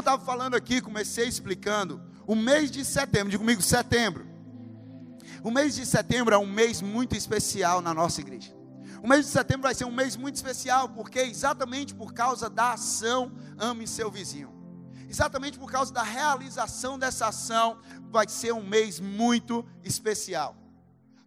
eu estava falando aqui, comecei explicando, o mês de setembro, diga comigo, setembro. O mês de setembro é um mês muito especial na nossa igreja. O mês de setembro vai ser um mês muito especial, porque exatamente por causa da ação Ame Seu Vizinho. Exatamente por causa da realização dessa ação, vai ser um mês muito especial.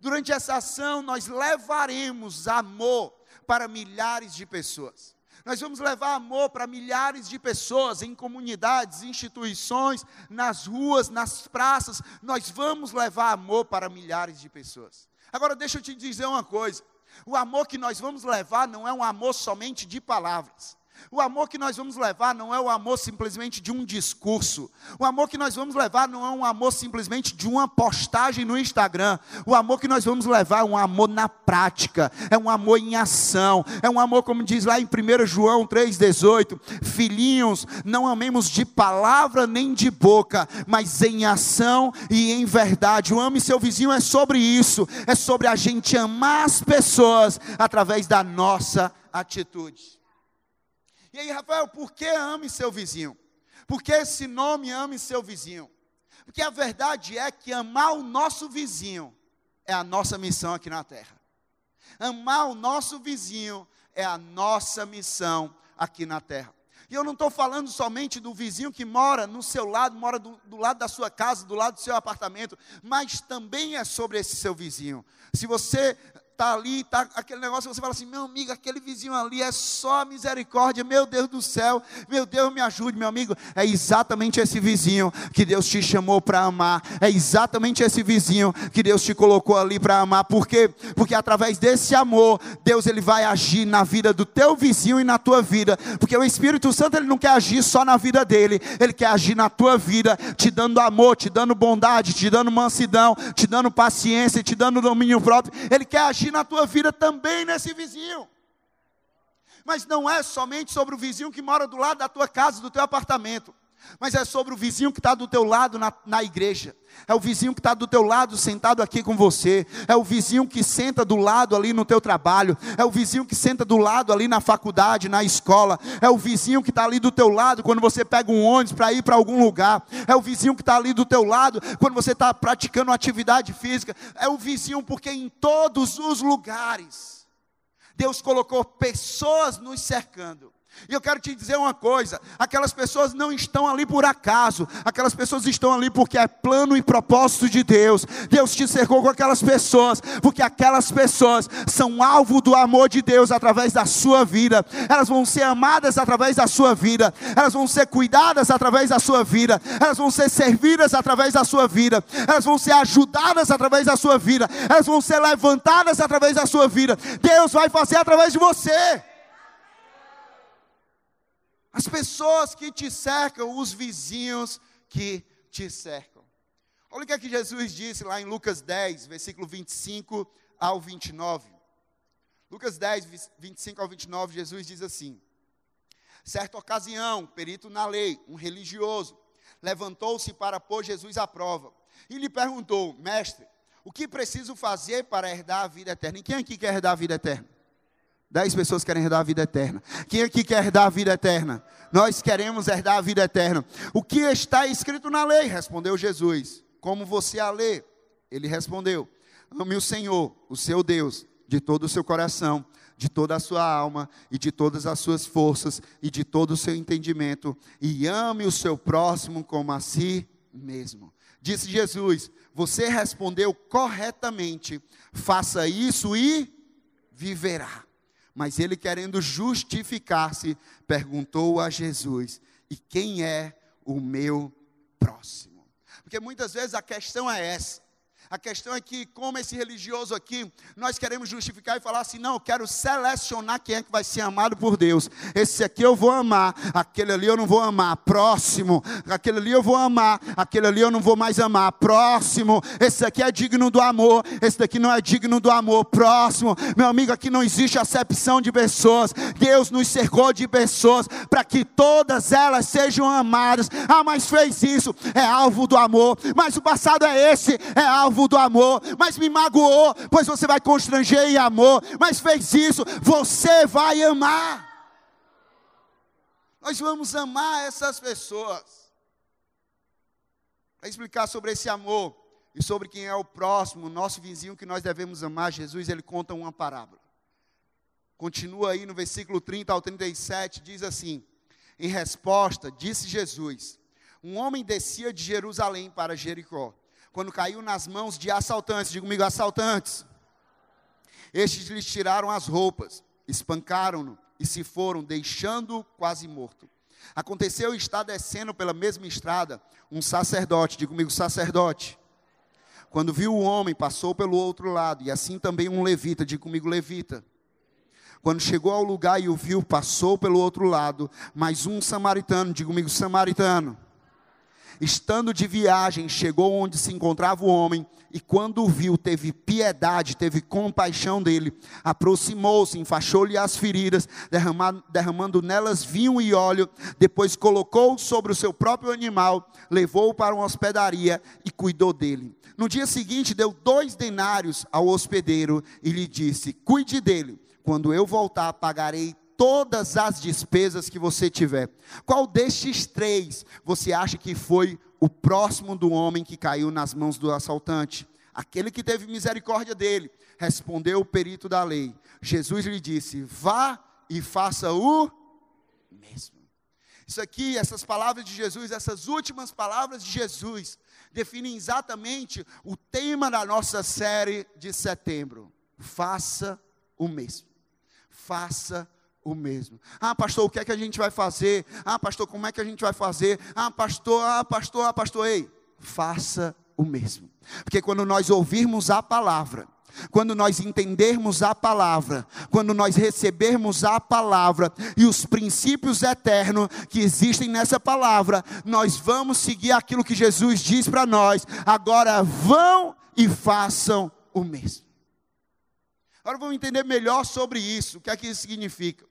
Durante essa ação, nós levaremos amor para milhares de pessoas. Nós vamos levar amor para milhares de pessoas em comunidades, instituições, nas ruas, nas praças. Nós vamos levar amor para milhares de pessoas. Agora, deixa eu te dizer uma coisa: o amor que nós vamos levar não é um amor somente de palavras. O amor que nós vamos levar não é o amor simplesmente de um discurso. O amor que nós vamos levar não é um amor simplesmente de uma postagem no Instagram. O amor que nós vamos levar é um amor na prática, é um amor em ação, é um amor, como diz lá em 1 João 3,18: Filhinhos, não amemos de palavra nem de boca, mas em ação e em verdade. O ame seu vizinho é sobre isso, é sobre a gente amar as pessoas através da nossa atitude. E aí, Rafael, por que ame seu vizinho? Por que esse nome ame seu vizinho? Porque a verdade é que amar o nosso vizinho é a nossa missão aqui na terra. Amar o nosso vizinho é a nossa missão aqui na terra. E eu não estou falando somente do vizinho que mora no seu lado, mora do, do, lado da sua casa, do lado do seu apartamento, mas também é sobre esse seu vizinho. Se você está ali, está aquele negócio, você fala assim, meu amigo, aquele vizinho ali é só misericórdia, meu Deus do céu, meu Deus me ajude, meu amigo. É exatamente esse vizinho que Deus te chamou para amar, é exatamente esse vizinho que Deus te colocou ali para amar, por quê? Porque através desse amor, Deus ele vai agir na vida do teu vizinho e na tua vida, porque o Espírito Santo ele não quer agir só na vida dele, ele quer agir na tua vida, te dando amor, te dando bondade, te dando mansidão, te dando paciência, te dando domínio próprio, ele quer agir na tua vida também nesse vizinho. Mas não é somente sobre o vizinho que mora do lado da tua casa, do teu apartamento mas é sobre o vizinho que está do teu lado na, na igreja, é o vizinho que está do teu lado sentado aqui com você, é o vizinho que senta do lado ali no teu trabalho, é o vizinho que senta do lado ali na faculdade, na escola, é o vizinho que está ali do teu lado quando você pega um ônibus para ir para algum lugar, é o vizinho que está ali do teu lado quando você está praticando atividade física, é o vizinho porque em todos os lugares Deus colocou pessoas nos cercando e eu quero te dizer uma coisa: aquelas pessoas não estão ali por acaso, aquelas pessoas estão ali porque é plano e propósito de Deus. Deus te cercou com aquelas pessoas, porque aquelas pessoas são alvo do amor de Deus através da sua vida, elas vão ser amadas através da sua vida, elas vão ser cuidadas através da sua vida, elas vão ser servidas através da sua vida, elas vão ser ajudadas através da sua vida, elas vão ser levantadas através da sua vida. Deus vai fazer através de você. As pessoas que te cercam, os vizinhos que te cercam. Olha o que é que Jesus disse lá em Lucas 10, versículo 25 ao 29. Lucas 10, 25 ao 29, Jesus diz assim: Certa ocasião, perito na lei, um religioso, levantou-se para pôr Jesus à prova e lhe perguntou: Mestre, o que preciso fazer para herdar a vida eterna? E quem aqui quer herdar a vida eterna? Dez pessoas querem herdar a vida eterna. Quem aqui quer herdar a vida eterna? Nós queremos herdar a vida eterna. O que está escrito na lei? Respondeu Jesus. Como você a lê? Ele respondeu: Ame o Senhor, o seu Deus, de todo o seu coração, de toda a sua alma e de todas as suas forças e de todo o seu entendimento, e ame o seu próximo como a si mesmo. Disse Jesus: Você respondeu corretamente, faça isso e viverá. Mas ele, querendo justificar-se, perguntou a Jesus: E quem é o meu próximo? Porque muitas vezes a questão é essa. A questão é que, como esse religioso aqui, nós queremos justificar e falar assim: não, eu quero selecionar quem é que vai ser amado por Deus. Esse aqui eu vou amar, aquele ali eu não vou amar. Próximo, aquele ali eu vou amar, aquele ali eu não vou mais amar. Próximo, esse aqui é digno do amor, esse daqui não é digno do amor. Próximo, meu amigo, aqui não existe acepção de pessoas. Deus nos cercou de pessoas para que todas elas sejam amadas. Ah, mas fez isso, é alvo do amor. Mas o passado é esse, é alvo do amor, mas me magoou, pois você vai constranger em amor, mas fez isso, você vai amar. Nós vamos amar essas pessoas. Para explicar sobre esse amor e sobre quem é o próximo, nosso vizinho que nós devemos amar, Jesus, ele conta uma parábola. Continua aí no versículo 30 ao 37, diz assim: Em resposta, disse Jesus: Um homem descia de Jerusalém para Jericó, quando caiu nas mãos de assaltantes, diga comigo, assaltantes. Estes lhe tiraram as roupas, espancaram-no e se foram, deixando-o quase morto. Aconteceu estar descendo pela mesma estrada um sacerdote, diga comigo, sacerdote. Quando viu o homem, passou pelo outro lado, e assim também um levita, diga comigo, levita. Quando chegou ao lugar e o viu, passou pelo outro lado, mas um samaritano, diga comigo, samaritano. Estando de viagem, chegou onde se encontrava o homem, e quando o viu, teve piedade, teve compaixão dele, aproximou-se, enfaixou-lhe as feridas, derramando, derramando nelas vinho e óleo, depois colocou sobre o seu próprio animal, levou-o para uma hospedaria e cuidou dele. No dia seguinte, deu dois denários ao hospedeiro e lhe disse: Cuide dele. Quando eu voltar, pagarei todas as despesas que você tiver. Qual destes três você acha que foi o próximo do homem que caiu nas mãos do assaltante? Aquele que teve misericórdia dele, respondeu o perito da lei. Jesus lhe disse: Vá e faça o mesmo. Isso aqui, essas palavras de Jesus, essas últimas palavras de Jesus, definem exatamente o tema da nossa série de setembro. Faça o mesmo faça o mesmo. Ah, pastor, o que é que a gente vai fazer? Ah, pastor, como é que a gente vai fazer? Ah, pastor, ah, pastor, ah, pastor, ei, faça o mesmo. Porque quando nós ouvirmos a palavra, quando nós entendermos a palavra, quando nós recebermos a palavra e os princípios eternos que existem nessa palavra, nós vamos seguir aquilo que Jesus diz para nós. Agora vão e façam o mesmo. Agora vamos entender melhor sobre isso, o que é que isso significa.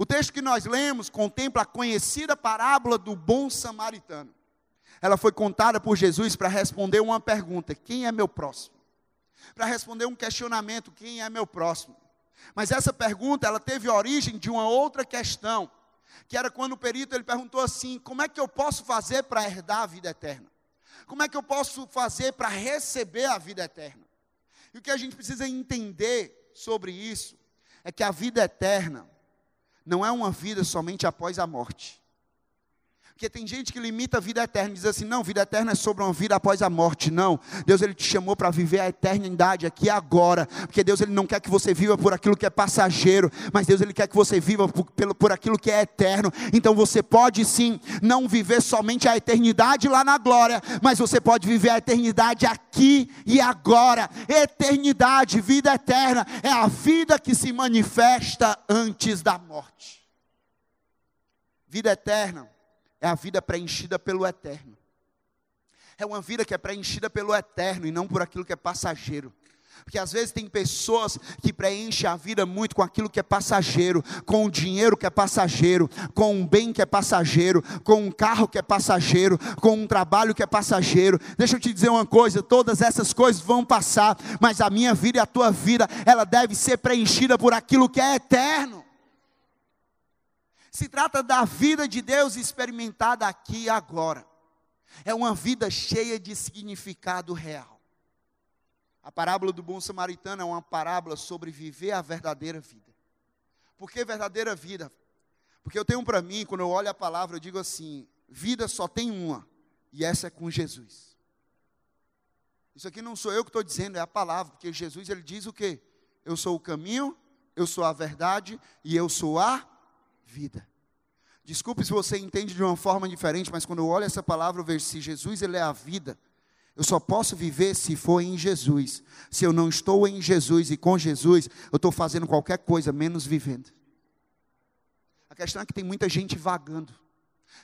O texto que nós lemos contempla a conhecida parábola do bom samaritano. Ela foi contada por Jesus para responder uma pergunta: quem é meu próximo? Para responder um questionamento: quem é meu próximo? Mas essa pergunta, ela teve origem de uma outra questão, que era quando o perito ele perguntou assim: como é que eu posso fazer para herdar a vida eterna? Como é que eu posso fazer para receber a vida eterna? E o que a gente precisa entender sobre isso é que a vida eterna não é uma vida somente após a morte. Porque tem gente que limita a vida eterna, diz assim: não, vida eterna é sobre uma vida após a morte. Não, Deus ele te chamou para viver a eternidade aqui agora. Porque Deus ele não quer que você viva por aquilo que é passageiro, mas Deus ele quer que você viva por, por, por aquilo que é eterno. Então você pode sim não viver somente a eternidade lá na glória, mas você pode viver a eternidade aqui e agora. Eternidade, vida eterna, é a vida que se manifesta antes da morte. Vida eterna é a vida preenchida pelo eterno. É uma vida que é preenchida pelo eterno e não por aquilo que é passageiro. Porque às vezes tem pessoas que preenchem a vida muito com aquilo que é passageiro, com o dinheiro que é passageiro, com um bem que é passageiro, com um carro que é passageiro, com um trabalho que é passageiro. Deixa eu te dizer uma coisa: todas essas coisas vão passar, mas a minha vida e a tua vida, ela deve ser preenchida por aquilo que é eterno. Se trata da vida de Deus experimentada aqui e agora. É uma vida cheia de significado real. A parábola do bom samaritano é uma parábola sobre viver a verdadeira vida. Por que verdadeira vida? Porque eu tenho para mim, quando eu olho a palavra, eu digo assim: vida só tem uma, e essa é com Jesus. Isso aqui não sou eu que estou dizendo, é a palavra, porque Jesus ele diz o quê? Eu sou o caminho, eu sou a verdade e eu sou a vida. Desculpe se você entende de uma forma diferente, mas quando eu olho essa palavra, eu vejo se Jesus ele é a vida. Eu só posso viver se for em Jesus. Se eu não estou em Jesus e com Jesus, eu estou fazendo qualquer coisa menos vivendo. A questão é que tem muita gente vagando.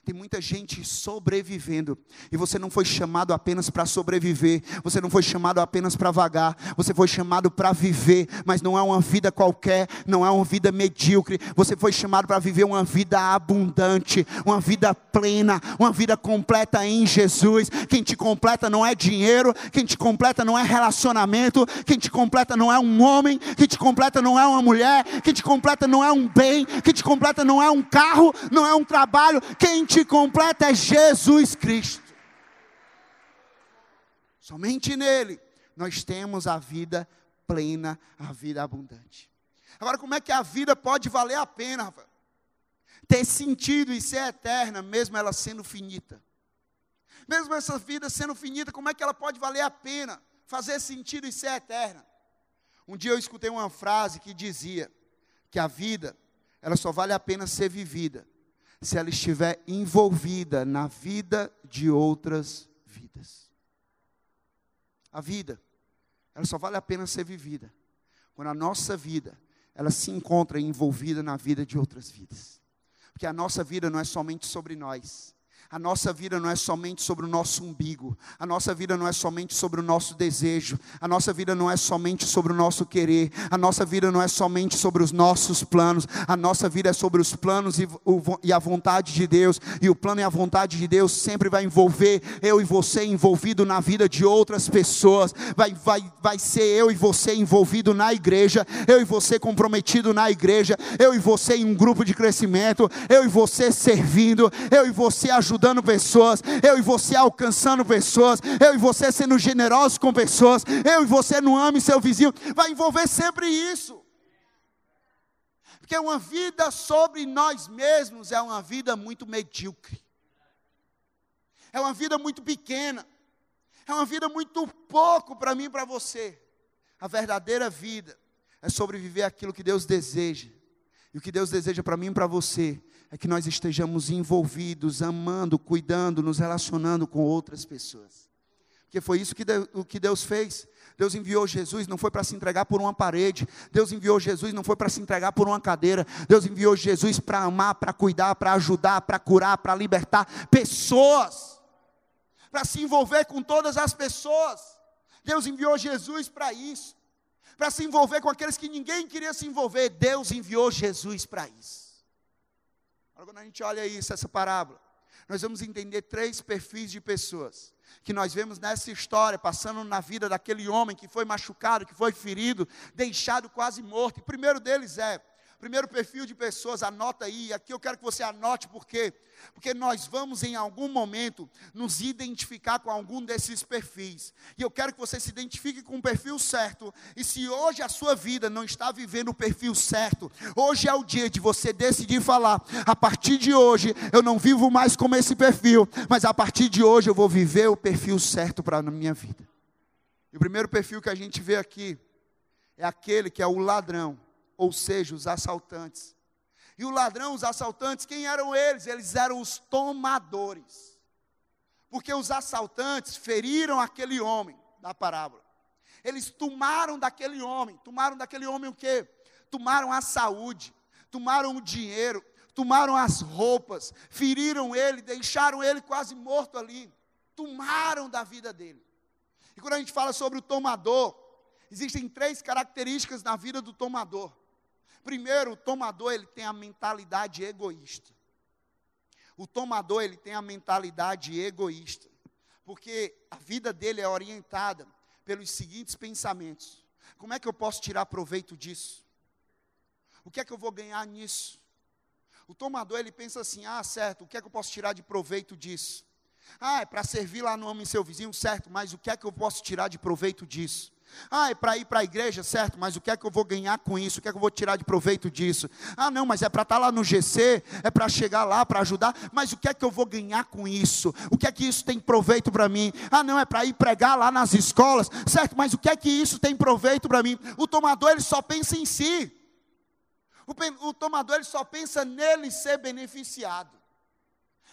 Tem muita gente sobrevivendo. E você não foi chamado apenas para sobreviver. Você não foi chamado apenas para vagar. Você foi chamado para viver. Mas não é uma vida qualquer. Não é uma vida medíocre. Você foi chamado para viver uma vida abundante. Uma vida plena. Uma vida completa em Jesus. Quem te completa não é dinheiro. Quem te completa não é relacionamento. Quem te completa não é um homem. Quem te completa não é uma mulher. Quem te completa não é um bem. Quem te completa não é um carro. Não é um trabalho. Quem completa é Jesus Cristo. Somente nele nós temos a vida plena, a vida abundante. Agora, como é que a vida pode valer a pena? Ter sentido e ser eterna, mesmo ela sendo finita. Mesmo essa vida sendo finita, como é que ela pode valer a pena? Fazer sentido e ser eterna. Um dia eu escutei uma frase que dizia que a vida, ela só vale a pena ser vivida se ela estiver envolvida na vida de outras vidas. A vida, ela só vale a pena ser vivida quando a nossa vida ela se encontra envolvida na vida de outras vidas. Porque a nossa vida não é somente sobre nós, a nossa vida não é somente sobre o nosso umbigo, a nossa vida não é somente sobre o nosso desejo, a nossa vida não é somente sobre o nosso querer, a nossa vida não é somente sobre os nossos planos, a nossa vida é sobre os planos e, o, e a vontade de Deus, e o plano e a vontade de Deus sempre vai envolver eu e você envolvido na vida de outras pessoas, vai, vai, vai ser eu e você envolvido na igreja, eu e você comprometido na igreja, eu e você em um grupo de crescimento, eu e você servindo, eu e você ajudando ajudando pessoas, eu e você alcançando pessoas, eu e você sendo generoso com pessoas, eu e você no ame seu vizinho, vai envolver sempre isso. Porque uma vida sobre nós mesmos é uma vida muito medíocre. É uma vida muito pequena. É uma vida muito pouco para mim e para você. A verdadeira vida é sobreviver aquilo que Deus deseja. E o que Deus deseja para mim e para você é que nós estejamos envolvidos, amando, cuidando, nos relacionando com outras pessoas. Porque foi isso que Deus, o que Deus fez. Deus enviou Jesus, não foi para se entregar por uma parede. Deus enviou Jesus, não foi para se entregar por uma cadeira. Deus enviou Jesus para amar, para cuidar, para ajudar, para curar, para libertar pessoas. Para se envolver com todas as pessoas. Deus enviou Jesus para isso. Para se envolver com aqueles que ninguém queria se envolver. Deus enviou Jesus para isso. Agora, quando a gente olha isso, essa parábola, nós vamos entender três perfis de pessoas que nós vemos nessa história, passando na vida daquele homem que foi machucado, que foi ferido, deixado quase morto. O primeiro deles é Primeiro perfil de pessoas, anota aí. Aqui eu quero que você anote, por quê? Porque nós vamos em algum momento nos identificar com algum desses perfis. E eu quero que você se identifique com o perfil certo. E se hoje a sua vida não está vivendo o perfil certo, hoje é o dia de você decidir falar: a partir de hoje eu não vivo mais como esse perfil, mas a partir de hoje eu vou viver o perfil certo para a minha vida. E o primeiro perfil que a gente vê aqui é aquele que é o ladrão ou seja, os assaltantes. E o ladrão, os assaltantes, quem eram eles? Eles eram os tomadores. Porque os assaltantes feriram aquele homem da parábola. Eles tomaram daquele homem, tomaram daquele homem o quê? Tomaram a saúde, tomaram o dinheiro, tomaram as roupas, feriram ele, deixaram ele quase morto ali. Tomaram da vida dele. E quando a gente fala sobre o tomador, existem três características na vida do tomador. Primeiro, o tomador ele tem a mentalidade egoísta. O tomador ele tem a mentalidade egoísta, porque a vida dele é orientada pelos seguintes pensamentos: como é que eu posso tirar proveito disso? O que é que eu vou ganhar nisso? O tomador ele pensa assim: ah, certo, o que é que eu posso tirar de proveito disso? Ah, é para servir lá no homem seu vizinho, certo, mas o que é que eu posso tirar de proveito disso? Ah, é para ir para a igreja, certo, mas o que é que eu vou ganhar com isso? O que é que eu vou tirar de proveito disso? Ah, não, mas é para estar tá lá no GC, é para chegar lá, para ajudar, mas o que é que eu vou ganhar com isso? O que é que isso tem proveito para mim? Ah, não, é para ir pregar lá nas escolas, certo, mas o que é que isso tem proveito para mim? O tomador, ele só pensa em si. O, o tomador, ele só pensa nele ser beneficiado.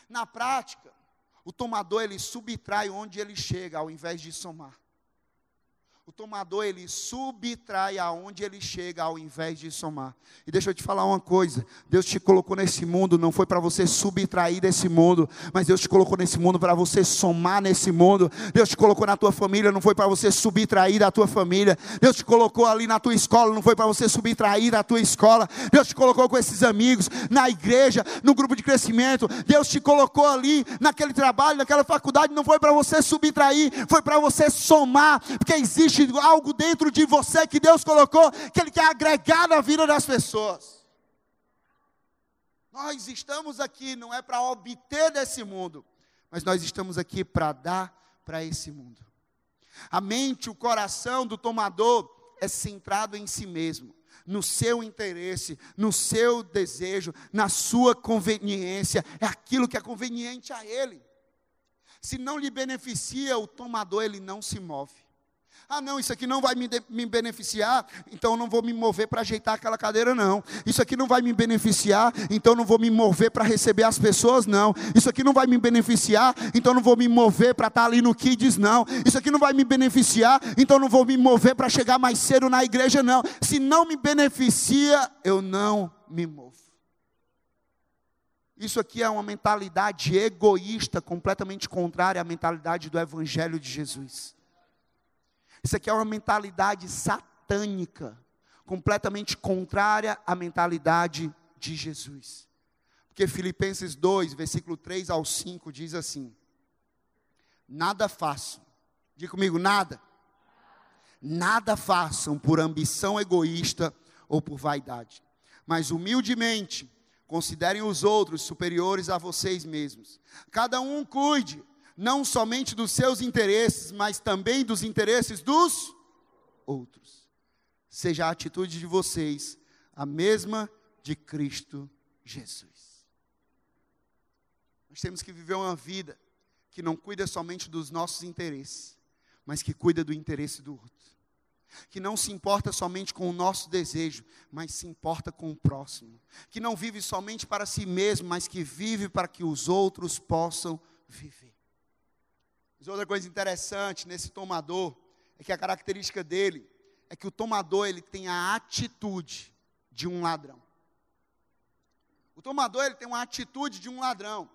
Na prática, o tomador, ele subtrai onde ele chega, ao invés de somar. O tomador, ele subtrai aonde ele chega ao invés de somar. E deixa eu te falar uma coisa: Deus te colocou nesse mundo, não foi para você subtrair desse mundo, mas Deus te colocou nesse mundo para você somar nesse mundo. Deus te colocou na tua família, não foi para você subtrair da tua família. Deus te colocou ali na tua escola, não foi para você subtrair da tua escola. Deus te colocou com esses amigos, na igreja, no grupo de crescimento. Deus te colocou ali naquele trabalho, naquela faculdade, não foi para você subtrair, foi para você somar, porque existe existe algo dentro de você que Deus colocou, que Ele quer agregar na vida das pessoas. Nós estamos aqui não é para obter desse mundo, mas nós estamos aqui para dar para esse mundo. A mente, o coração do tomador é centrado em si mesmo, no seu interesse, no seu desejo, na sua conveniência, é aquilo que é conveniente a ele. Se não lhe beneficia, o tomador ele não se move. Ah, não, isso aqui não vai me, me beneficiar, então eu não vou me mover para ajeitar aquela cadeira, não. Isso aqui não vai me beneficiar, então eu não vou me mover para receber as pessoas, não. Isso aqui não vai me beneficiar, então eu não vou me mover para estar tá ali no Kids, não. Isso aqui não vai me beneficiar, então eu não vou me mover para chegar mais cedo na igreja, não. Se não me beneficia, eu não me movo. Isso aqui é uma mentalidade egoísta, completamente contrária à mentalidade do Evangelho de Jesus. Isso aqui é uma mentalidade satânica, completamente contrária à mentalidade de Jesus. Porque Filipenses 2, versículo 3 ao 5 diz assim: Nada façam, diga comigo, nada. Nada façam por ambição egoísta ou por vaidade, mas humildemente considerem os outros superiores a vocês mesmos. Cada um cuide não somente dos seus interesses, mas também dos interesses dos outros. Seja a atitude de vocês a mesma de Cristo Jesus. Nós temos que viver uma vida que não cuida somente dos nossos interesses, mas que cuida do interesse do outro. Que não se importa somente com o nosso desejo, mas se importa com o próximo. Que não vive somente para si mesmo, mas que vive para que os outros possam viver. Mas outra coisa interessante nesse tomador é que a característica dele é que o tomador ele tem a atitude de um ladrão. O tomador ele tem uma atitude de um ladrão.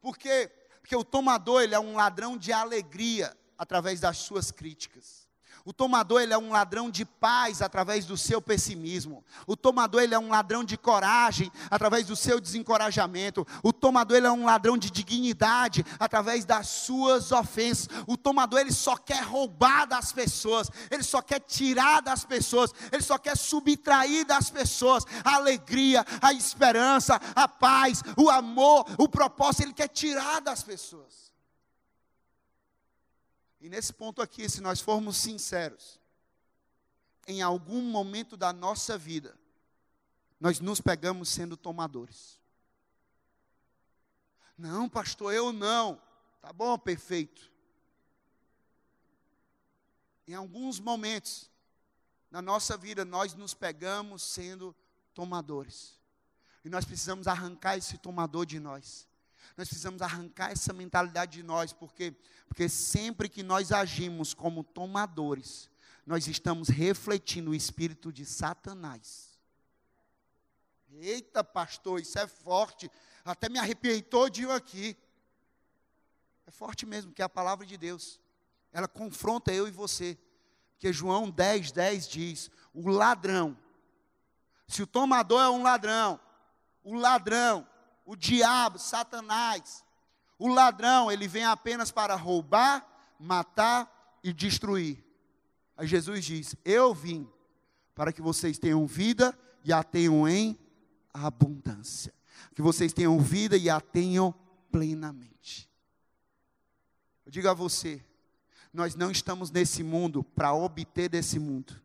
Por quê? Porque o tomador ele é um ladrão de alegria através das suas críticas. O tomador ele é um ladrão de paz através do seu pessimismo. O tomador ele é um ladrão de coragem através do seu desencorajamento. O tomador ele é um ladrão de dignidade através das suas ofensas. O tomador ele só quer roubar das pessoas. Ele só quer tirar das pessoas. Ele só quer subtrair das pessoas a alegria, a esperança, a paz, o amor, o propósito. Ele quer tirar das pessoas. E nesse ponto aqui, se nós formos sinceros, em algum momento da nossa vida, nós nos pegamos sendo tomadores. Não, pastor, eu não. Tá bom, perfeito. Em alguns momentos na nossa vida, nós nos pegamos sendo tomadores. E nós precisamos arrancar esse tomador de nós. Nós precisamos arrancar essa mentalidade de nós, porque porque sempre que nós agimos como tomadores, nós estamos refletindo o espírito de Satanás. Eita, pastor, isso é forte. Até me arrepiei todinho aqui. É forte mesmo, que é a palavra de Deus. Ela confronta eu e você. Porque João 10, 10 diz: o ladrão. Se o tomador é um ladrão, o ladrão o diabo, Satanás. O ladrão, ele vem apenas para roubar, matar e destruir. Aí Jesus diz: Eu vim para que vocês tenham vida e a tenham em abundância. Que vocês tenham vida e a tenham plenamente. Eu digo a você, nós não estamos nesse mundo para obter desse mundo.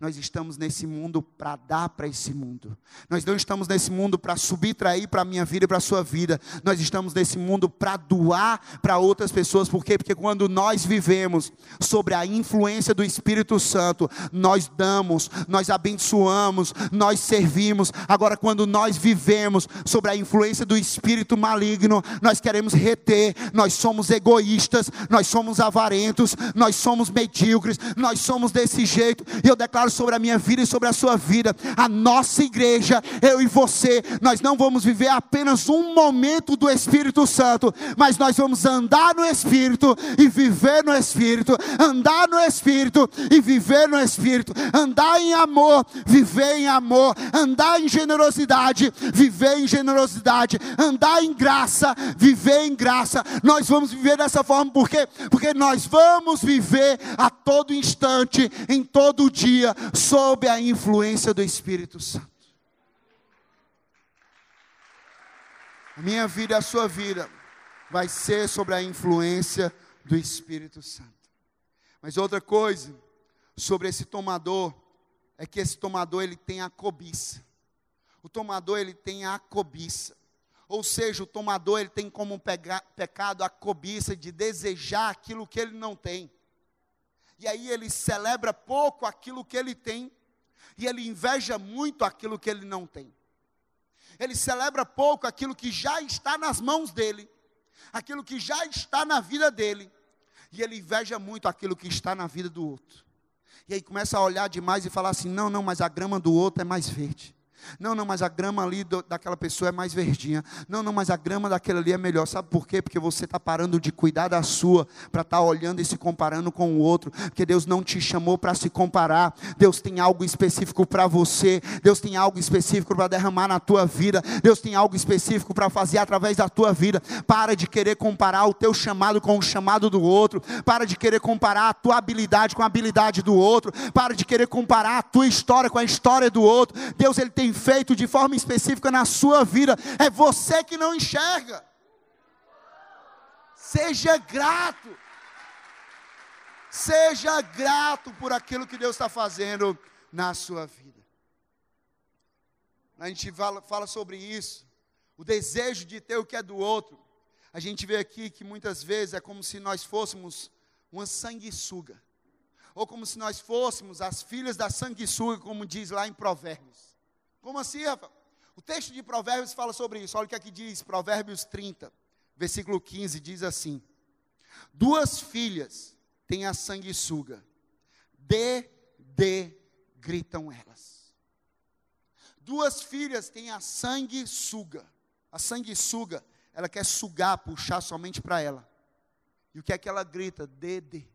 Nós estamos nesse mundo para dar para esse mundo. Nós não estamos nesse mundo para subtrair para a minha vida e para a sua vida. Nós estamos nesse mundo para doar para outras pessoas. Por quê? Porque quando nós vivemos sobre a influência do Espírito Santo, nós damos, nós abençoamos, nós servimos. Agora, quando nós vivemos sobre a influência do espírito maligno, nós queremos reter, nós somos egoístas, nós somos avarentos, nós somos medíocres, nós somos desse jeito. E eu declaro declaro sobre a minha vida e sobre a sua vida, a nossa igreja, eu e você, nós não vamos viver apenas um momento do Espírito Santo, mas nós vamos andar no Espírito e viver no Espírito, andar no Espírito e viver no Espírito, andar em amor, viver em amor, andar em generosidade, viver em generosidade, andar em graça, viver em graça. Nós vamos viver dessa forma, por quê? Porque nós vamos viver a todo instante, em todo dia, sob a influência do Espírito Santo. A minha vida e a sua vida vai ser sobre a influência do Espírito Santo. Mas outra coisa sobre esse tomador é que esse tomador ele tem a cobiça. O tomador ele tem a cobiça. Ou seja, o tomador ele tem como pecado a cobiça de desejar aquilo que ele não tem e aí ele celebra pouco aquilo que ele tem, e ele inveja muito aquilo que ele não tem. Ele celebra pouco aquilo que já está nas mãos dele, aquilo que já está na vida dele, e ele inveja muito aquilo que está na vida do outro. E aí começa a olhar demais e falar assim: não, não, mas a grama do outro é mais verde. Não, não, mas a grama ali do, daquela pessoa é mais verdinha. Não, não, mas a grama daquele ali é melhor. Sabe por quê? Porque você está parando de cuidar da sua, para estar tá olhando e se comparando com o outro. Porque Deus não te chamou para se comparar. Deus tem algo específico para você. Deus tem algo específico para derramar na tua vida. Deus tem algo específico para fazer através da tua vida. Para de querer comparar o teu chamado com o chamado do outro. Para de querer comparar a tua habilidade com a habilidade do outro. Para de querer comparar a tua história com a história do outro. Deus ele tem tem feito de forma específica na sua vida, é você que não enxerga. Seja grato. Seja grato por aquilo que Deus está fazendo na sua vida. A gente fala, fala sobre isso, o desejo de ter o que é do outro. A gente vê aqui que muitas vezes é como se nós fôssemos uma sanguessuga, ou como se nós fôssemos as filhas da sanguessuga, como diz lá em Provérbios. Como assim, Rafa? O texto de Provérbios fala sobre isso. Olha o que aqui diz, Provérbios 30, versículo 15, diz assim: Duas filhas têm a sanguessuga, de, de, gritam elas. Duas filhas têm a sanguessuga. A sanguessuga, ela quer sugar, puxar somente para ela. E o que é que ela grita? De, de.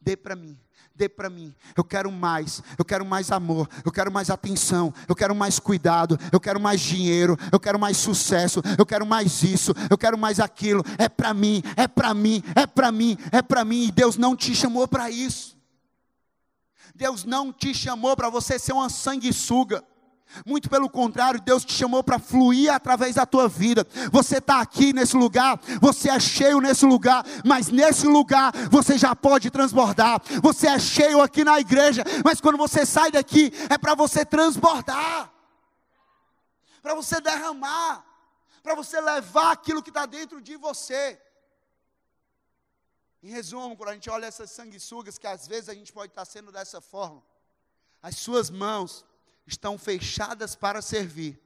Dê para mim, dê para mim. Eu quero mais, eu quero mais amor, eu quero mais atenção, eu quero mais cuidado, eu quero mais dinheiro, eu quero mais sucesso, eu quero mais isso, eu quero mais aquilo. É para mim, é para mim, é para mim, é para mim. E Deus não te chamou para isso. Deus não te chamou para você ser uma sanguessuga. Muito pelo contrário, Deus te chamou para fluir através da tua vida. Você está aqui nesse lugar, você é cheio nesse lugar, mas nesse lugar você já pode transbordar. Você é cheio aqui na igreja, mas quando você sai daqui é para você transbordar, para você derramar, para você levar aquilo que está dentro de você. Em resumo, quando a gente olha essas sanguessugas, que às vezes a gente pode estar sendo dessa forma, as suas mãos estão fechadas para servir,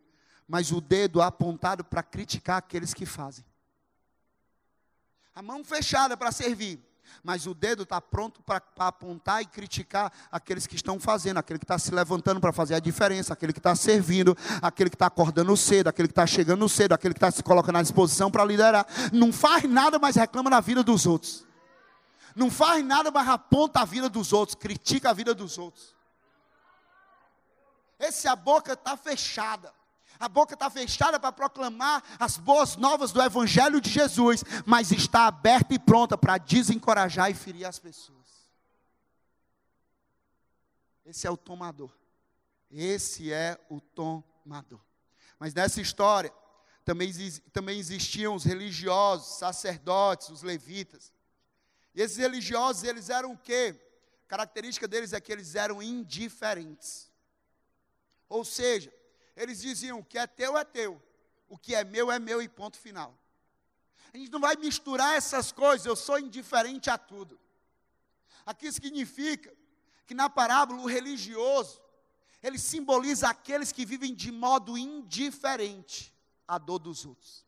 mas o dedo apontado para criticar aqueles que fazem. A mão fechada para servir, mas o dedo está pronto para apontar e criticar aqueles que estão fazendo, aquele que está se levantando para fazer a diferença, aquele que está servindo, aquele que está acordando cedo, aquele que está chegando cedo, aquele que está se colocando à disposição para liderar. Não faz nada, mas reclama na vida dos outros. Não faz nada, mas aponta a vida dos outros, critica a vida dos outros. Esse a boca está fechada. A boca está fechada para proclamar as boas novas do Evangelho de Jesus, mas está aberta e pronta para desencorajar e ferir as pessoas. Esse é o tomador. Esse é o tomador. Mas nessa história, também, também existiam os religiosos, sacerdotes, os levitas. E esses religiosos, eles eram o quê? característica deles é que eles eram indiferentes. Ou seja, eles diziam: o que é teu é teu, o que é meu é meu e ponto final. A gente não vai misturar essas coisas, eu sou indiferente a tudo. Aqui significa que na parábola o religioso, ele simboliza aqueles que vivem de modo indiferente à dor dos outros.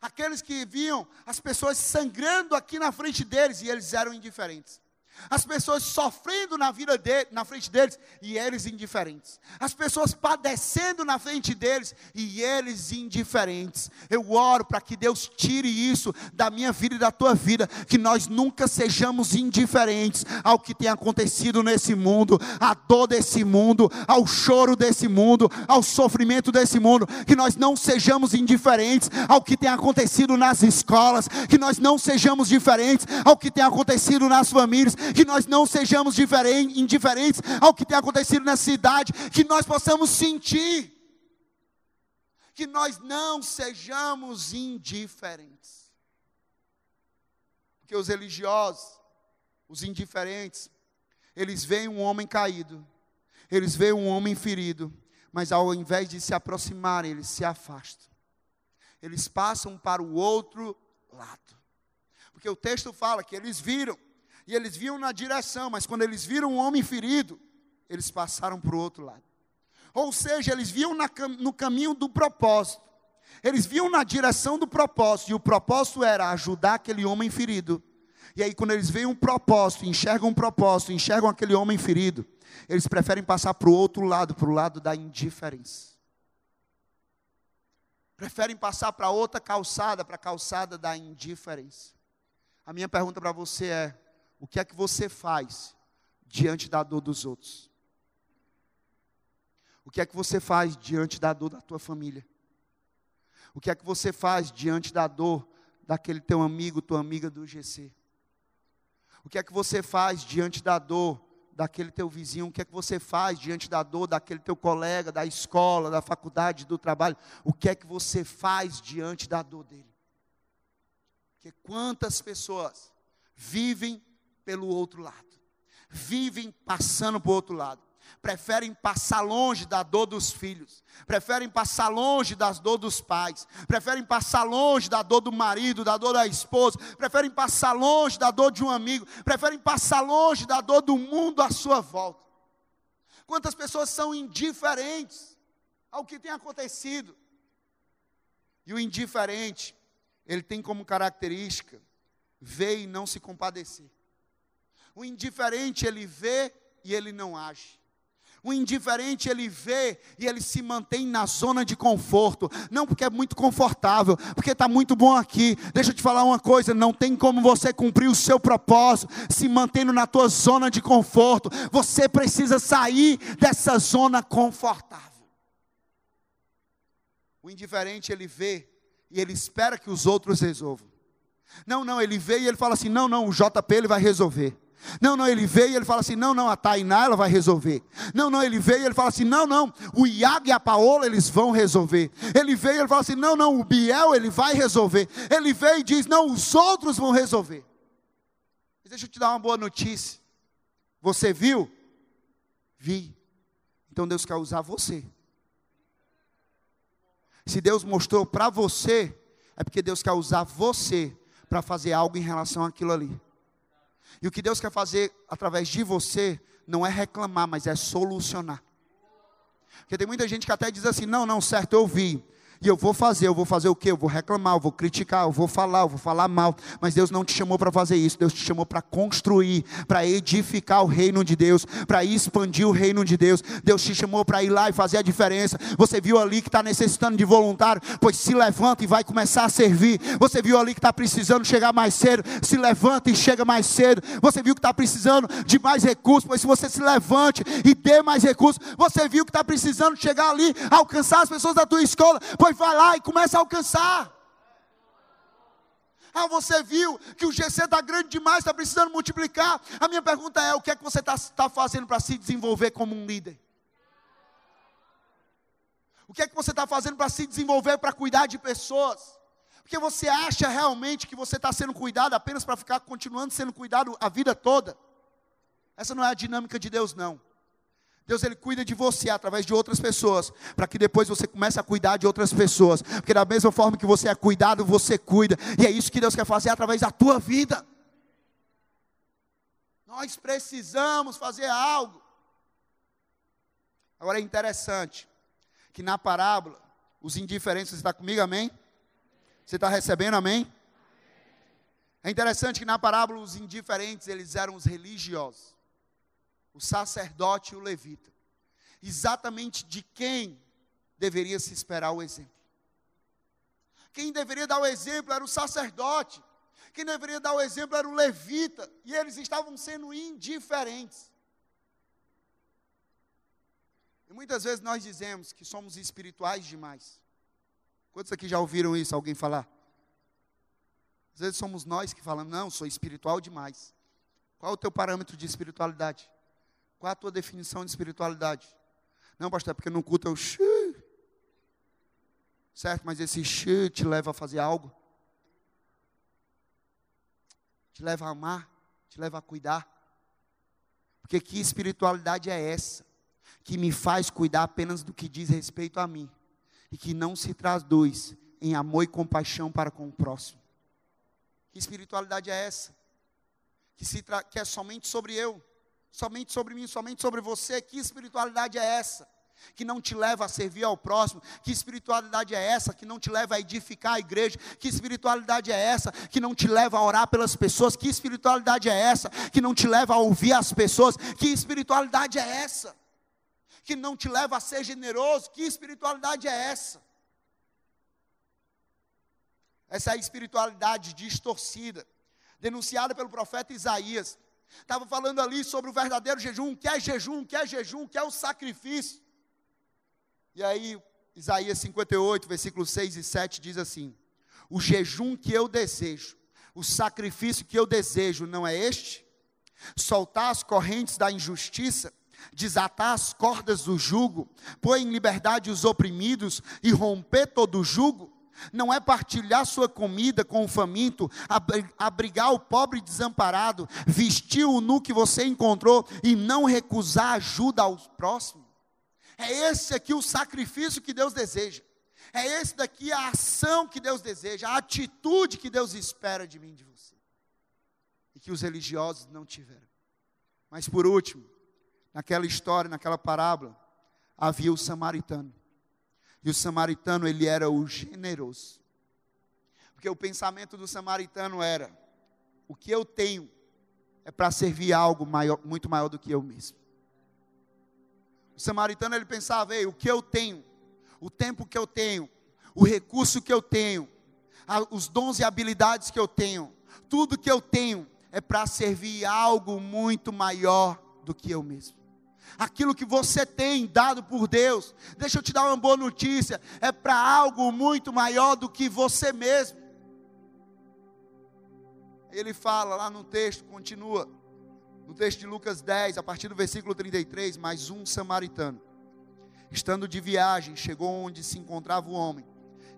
Aqueles que viam as pessoas sangrando aqui na frente deles e eles eram indiferentes. As pessoas sofrendo na vida de, na frente deles e eles indiferentes. As pessoas padecendo na frente deles e eles indiferentes. Eu oro para que Deus tire isso da minha vida e da tua vida, que nós nunca sejamos indiferentes ao que tem acontecido nesse mundo, à dor desse mundo, ao choro desse mundo, ao sofrimento desse mundo, que nós não sejamos indiferentes ao que tem acontecido nas escolas, que nós não sejamos diferentes ao que tem acontecido nas famílias que nós não sejamos indiferentes ao que tem acontecido nessa cidade, que nós possamos sentir, que nós não sejamos indiferentes. Porque os religiosos, os indiferentes, eles veem um homem caído, eles veem um homem ferido, mas ao invés de se aproximarem, eles se afastam. Eles passam para o outro lado. Porque o texto fala que eles viram e eles viam na direção, mas quando eles viram um homem ferido, eles passaram para o outro lado. Ou seja, eles viam na, no caminho do propósito, eles viam na direção do propósito, e o propósito era ajudar aquele homem ferido. E aí, quando eles veem um propósito, enxergam um propósito, enxergam aquele homem ferido, eles preferem passar para o outro lado, para o lado da indiferença. Preferem passar para outra calçada, para a calçada da indiferença. A minha pergunta para você é: o que é que você faz diante da dor dos outros? O que é que você faz diante da dor da tua família? O que é que você faz diante da dor daquele teu amigo, tua amiga do GC? O que é que você faz diante da dor daquele teu vizinho? O que é que você faz diante da dor daquele teu colega, da escola, da faculdade, do trabalho? O que é que você faz diante da dor dele? Porque quantas pessoas vivem pelo outro lado, vivem passando para o outro lado, preferem passar longe da dor dos filhos, preferem passar longe das dor dos pais, preferem passar longe da dor do marido, da dor da esposa, preferem passar longe da dor de um amigo, preferem passar longe da dor do mundo à sua volta. Quantas pessoas são indiferentes ao que tem acontecido? E o indiferente, ele tem como característica ver e não se compadecer. O indiferente, ele vê e ele não age. O indiferente ele vê e ele se mantém na zona de conforto, não porque é muito confortável, porque está muito bom aqui. Deixa eu te falar uma coisa: não tem como você cumprir o seu propósito se mantendo na tua zona de conforto. Você precisa sair dessa zona confortável. O indiferente ele vê e ele espera que os outros resolvam. Não, não, ele vê e ele fala assim: não, não, o JP ele vai resolver. Não, não, ele veio e ele fala assim: não, não, a Tainá ela vai resolver. Não, não, ele veio e ele fala assim: não, não, o Iago e a Paola eles vão resolver. Ele veio e ele fala assim: não, não, o Biel ele vai resolver. Ele veio e diz: não, os outros vão resolver. Deixa eu te dar uma boa notícia. Você viu? Vi. Então Deus quer usar você. Se Deus mostrou para você, é porque Deus quer usar você para fazer algo em relação àquilo ali. E o que Deus quer fazer através de você não é reclamar, mas é solucionar. Porque tem muita gente que até diz assim: não, não, certo, eu vi. E eu vou fazer, eu vou fazer o quê? Eu vou reclamar, eu vou criticar, eu vou falar, eu vou falar mal. Mas Deus não te chamou para fazer isso. Deus te chamou para construir, para edificar o reino de Deus, para expandir o reino de Deus. Deus te chamou para ir lá e fazer a diferença. Você viu ali que está necessitando de voluntário, pois se levanta e vai começar a servir. Você viu ali que está precisando chegar mais cedo, se levanta e chega mais cedo. Você viu que está precisando de mais recursos, pois se você se levante e dê mais recursos, você viu que está precisando chegar ali, alcançar as pessoas da tua escola, pois vai lá e começa a alcançar. Ah, você viu que o GC está grande demais, está precisando multiplicar. A minha pergunta é: o que é que você está tá fazendo para se desenvolver como um líder? O que é que você está fazendo para se desenvolver, para cuidar de pessoas? Porque você acha realmente que você está sendo cuidado apenas para ficar continuando sendo cuidado a vida toda? Essa não é a dinâmica de Deus, não. Deus ele cuida de você através de outras pessoas, para que depois você comece a cuidar de outras pessoas. Porque da mesma forma que você é cuidado, você cuida. E é isso que Deus quer fazer através da tua vida. Nós precisamos fazer algo. Agora é interessante que na parábola, os indiferentes, está comigo, amém? Você está recebendo, amém? É interessante que na parábola os indiferentes, eles eram os religiosos o sacerdote e o levita. Exatamente de quem deveria se esperar o exemplo. Quem deveria dar o exemplo era o sacerdote. Quem deveria dar o exemplo era o levita. E eles estavam sendo indiferentes. E muitas vezes nós dizemos que somos espirituais demais. Quantos aqui já ouviram isso, alguém falar? Às vezes somos nós que falamos, não, sou espiritual demais. Qual é o teu parâmetro de espiritualidade? Qual a tua definição de espiritualidade? Não, pastor, é porque no culto eu. Certo, mas esse xê te leva a fazer algo? Te leva a amar? Te leva a cuidar? Porque que espiritualidade é essa? Que me faz cuidar apenas do que diz respeito a mim e que não se traduz em amor e compaixão para com o próximo. Que espiritualidade é essa? Que, se que é somente sobre eu somente sobre mim, somente sobre você. Que espiritualidade é essa? Que não te leva a servir ao próximo, que espiritualidade é essa que não te leva a edificar a igreja, que espiritualidade é essa que não te leva a orar pelas pessoas, que espiritualidade é essa que não te leva a ouvir as pessoas, que espiritualidade é essa que não te leva a ser generoso, que espiritualidade é essa? Essa é a espiritualidade distorcida, denunciada pelo profeta Isaías. Estava falando ali sobre o verdadeiro jejum, que é jejum, que é jejum, que é o sacrifício. E aí, Isaías 58, versículos 6 e 7 diz assim: O jejum que eu desejo, o sacrifício que eu desejo não é este? Soltar as correntes da injustiça, desatar as cordas do jugo, pôr em liberdade os oprimidos e romper todo o jugo? Não é partilhar sua comida com o faminto, abrigar o pobre desamparado, vestir o nu que você encontrou e não recusar ajuda ao próximo. É esse aqui o sacrifício que Deus deseja. É esse daqui a ação que Deus deseja, a atitude que Deus espera de mim e de você. E que os religiosos não tiveram. Mas por último, naquela história, naquela parábola, havia o samaritano. E o samaritano, ele era o generoso. Porque o pensamento do samaritano era: o que eu tenho é para servir algo maior, muito maior do que eu mesmo. O samaritano ele pensava: Ei, o que eu tenho, o tempo que eu tenho, o recurso que eu tenho, os dons e habilidades que eu tenho, tudo que eu tenho é para servir algo muito maior do que eu mesmo aquilo que você tem dado por Deus, deixa eu te dar uma boa notícia: é para algo muito maior do que você mesmo. Ele fala lá no texto, continua, no texto de Lucas 10, a partir do versículo 33, mais um samaritano, estando de viagem, chegou onde se encontrava o homem,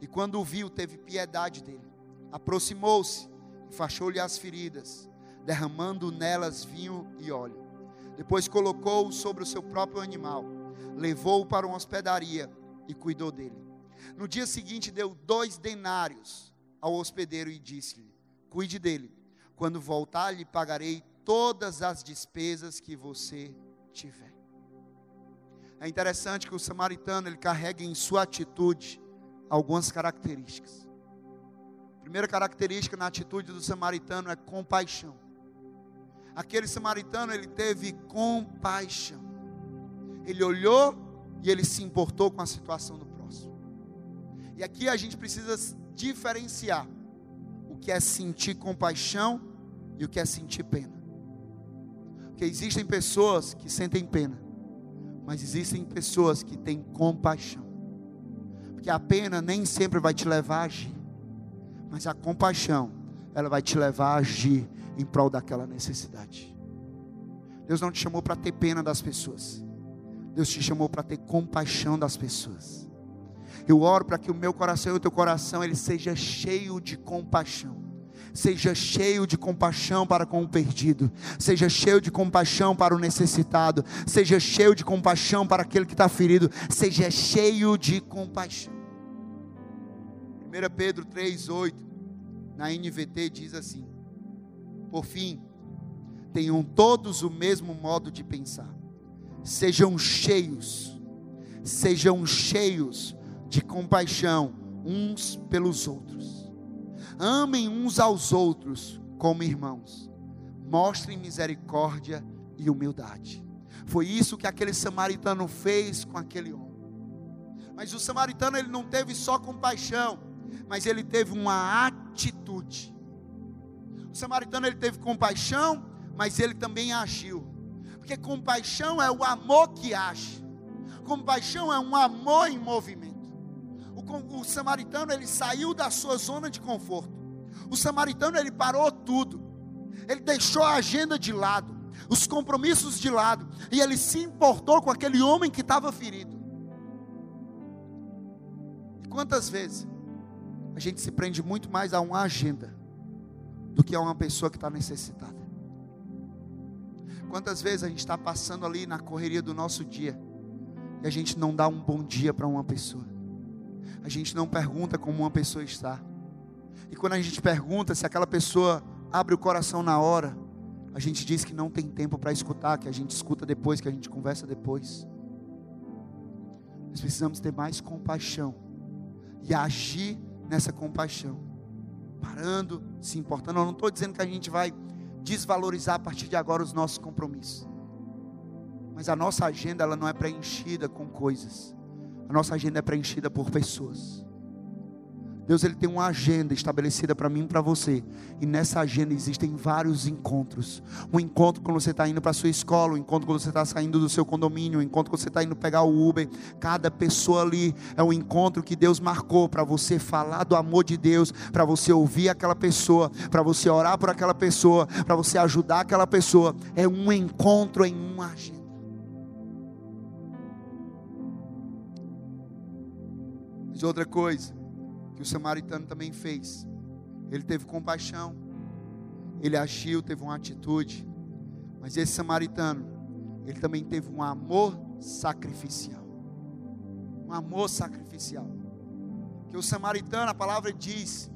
e quando o viu, teve piedade dele, aproximou-se e fachou-lhe as feridas, derramando nelas vinho e óleo. Depois colocou-o sobre o seu próprio animal, levou-o para uma hospedaria e cuidou dele. No dia seguinte, deu dois denários ao hospedeiro e disse-lhe: Cuide dele. Quando voltar, lhe pagarei todas as despesas que você tiver. É interessante que o samaritano ele carrega em sua atitude algumas características. A primeira característica na atitude do samaritano é compaixão aquele samaritano ele teve compaixão. Ele olhou e ele se importou com a situação do próximo. E aqui a gente precisa diferenciar o que é sentir compaixão e o que é sentir pena. Porque existem pessoas que sentem pena, mas existem pessoas que têm compaixão. Porque a pena nem sempre vai te levar a agir, mas a compaixão, ela vai te levar a agir em prol daquela necessidade. Deus não te chamou para ter pena das pessoas. Deus te chamou para ter compaixão das pessoas. Eu oro para que o meu coração e o teu coração ele seja cheio de compaixão, Seja cheio de compaixão para com o perdido. Seja cheio de compaixão para o necessitado. Seja cheio de compaixão para aquele que está ferido. Seja cheio de compaixão. 1 Pedro 3,8, na NVT, diz assim: Por fim, tenham todos o mesmo modo de pensar. Sejam cheios, sejam cheios de compaixão uns pelos outros Amem uns aos outros como irmãos. Mostrem misericórdia e humildade. Foi isso que aquele samaritano fez com aquele homem. Mas o samaritano ele não teve só compaixão, mas ele teve uma atitude. O samaritano ele teve compaixão, mas ele também agiu. Porque compaixão é o amor que age. Compaixão é um amor em movimento o samaritano ele saiu da sua zona de conforto. O samaritano ele parou tudo. Ele deixou a agenda de lado, os compromissos de lado, e ele se importou com aquele homem que estava ferido. E quantas vezes a gente se prende muito mais a uma agenda do que a uma pessoa que está necessitada? Quantas vezes a gente está passando ali na correria do nosso dia e a gente não dá um bom dia para uma pessoa? a gente não pergunta como uma pessoa está. E quando a gente pergunta se aquela pessoa abre o coração na hora, a gente diz que não tem tempo para escutar, que a gente escuta depois, que a gente conversa depois. Nós precisamos ter mais compaixão e agir nessa compaixão, parando, se importando. Eu não estou dizendo que a gente vai desvalorizar a partir de agora os nossos compromissos, mas a nossa agenda ela não é preenchida com coisas, a nossa agenda é preenchida por pessoas. Deus ele tem uma agenda estabelecida para mim e para você. E nessa agenda existem vários encontros. Um encontro quando você está indo para a sua escola, um encontro quando você está saindo do seu condomínio, um encontro quando você está indo pegar o Uber. Cada pessoa ali é um encontro que Deus marcou para você falar do amor de Deus, para você ouvir aquela pessoa, para você orar por aquela pessoa, para você ajudar aquela pessoa. É um encontro em uma agenda. Mas outra coisa que o samaritano também fez, ele teve compaixão, ele agiu, teve uma atitude, mas esse samaritano, ele também teve um amor sacrificial. Um amor sacrificial. Que o samaritano, a palavra diz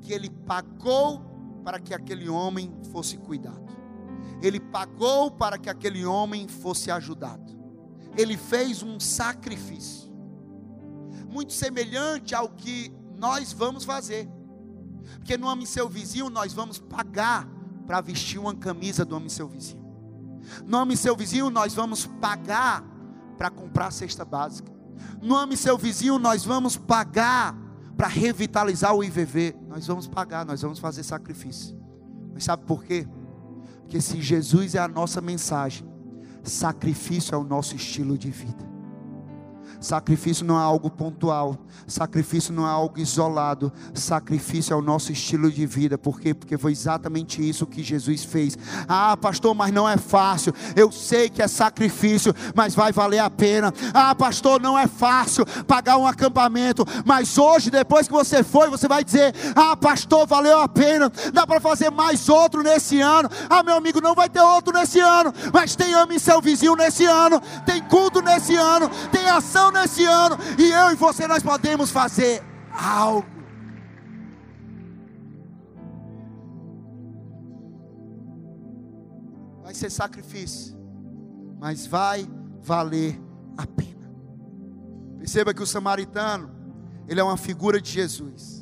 que ele pagou para que aquele homem fosse cuidado. Ele pagou para que aquele homem fosse ajudado. Ele fez um sacrifício muito semelhante ao que nós vamos fazer. Porque no Ame Seu Vizinho nós vamos pagar para vestir uma camisa do Ame Seu Vizinho. No Ame Seu Vizinho nós vamos pagar para comprar a cesta básica. No Ame Seu Vizinho nós vamos pagar para revitalizar o IVV. Nós vamos pagar, nós vamos fazer sacrifício. Mas sabe por quê? Porque se Jesus é a nossa mensagem, sacrifício é o nosso estilo de vida. Sacrifício não é algo pontual, sacrifício não é algo isolado, sacrifício é o nosso estilo de vida. Por quê? Porque foi exatamente isso que Jesus fez. Ah, pastor, mas não é fácil. Eu sei que é sacrifício, mas vai valer a pena. Ah, pastor, não é fácil pagar um acampamento, mas hoje, depois que você foi, você vai dizer: Ah, pastor, valeu a pena. Dá para fazer mais outro nesse ano. Ah, meu amigo, não vai ter outro nesse ano, mas tem ame seu vizinho nesse ano, tem culto nesse ano, tem ação nesse ano, e eu e você nós podemos fazer algo. Vai ser sacrifício, mas vai valer a pena. Perceba que o samaritano, ele é uma figura de Jesus.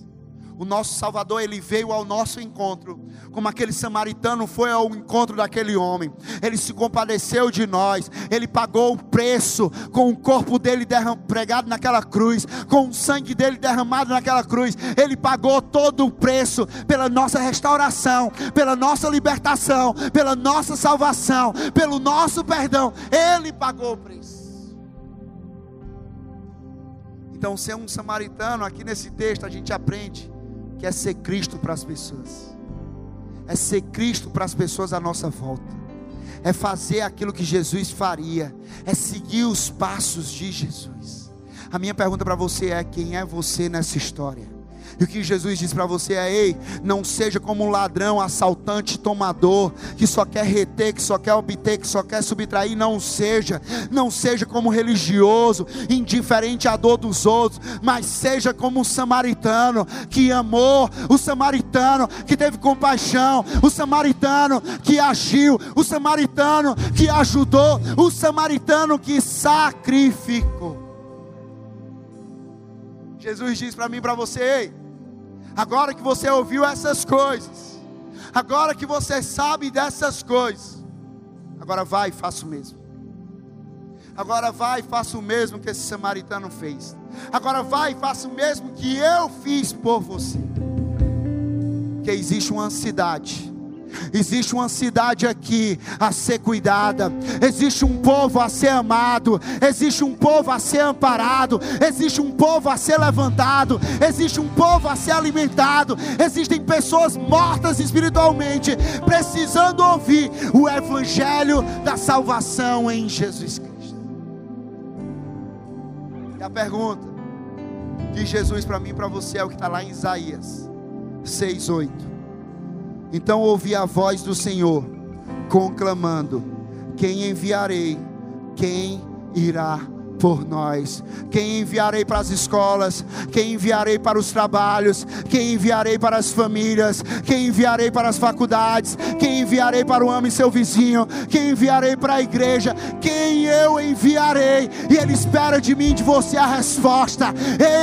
O nosso Salvador, ele veio ao nosso encontro, como aquele samaritano foi ao encontro daquele homem. Ele se compadeceu de nós, ele pagou o preço com o corpo dele pregado naquela cruz, com o sangue dele derramado naquela cruz. Ele pagou todo o preço pela nossa restauração, pela nossa libertação, pela nossa salvação, pelo nosso perdão. Ele pagou o preço. Então, ser um samaritano, aqui nesse texto a gente aprende que é ser Cristo para as pessoas, é ser Cristo para as pessoas à nossa volta, é fazer aquilo que Jesus faria, é seguir os passos de Jesus. A minha pergunta para você é: quem é você nessa história? E o que Jesus diz para você é: ei, não seja como um ladrão, assaltante, tomador, que só quer reter, que só quer obter, que só quer subtrair. Não seja, não seja como religioso, indiferente à dor dos outros, mas seja como um samaritano que amou, o samaritano que teve compaixão, o samaritano que agiu, o samaritano que ajudou, o samaritano que sacrificou. Jesus diz para mim, para você, ei Agora que você ouviu essas coisas, agora que você sabe dessas coisas, agora vai e faça o mesmo. Agora vai e faça o mesmo que esse samaritano fez. Agora vai e faça o mesmo que eu fiz por você. Que existe uma ansiedade Existe uma cidade aqui a ser cuidada, existe um povo a ser amado, existe um povo a ser amparado, existe um povo a ser levantado, existe um povo a ser alimentado, existem pessoas mortas espiritualmente, precisando ouvir o evangelho da salvação em Jesus Cristo. E a pergunta de Jesus para mim e para você é o que está lá em Isaías 6,8. Então ouvi a voz do Senhor conclamando: Quem enviarei? Quem irá por nós. Quem enviarei para as escolas, quem enviarei para os trabalhos, quem enviarei para as famílias, quem enviarei para as faculdades, quem enviarei para o amo e seu vizinho, quem enviarei para a igreja, quem eu enviarei. E ele espera de mim, de você a resposta: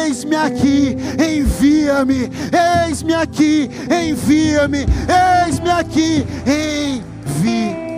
Eis-me aqui, envia-me. Eis-me aqui, envia-me. Eis-me aqui, envia-me.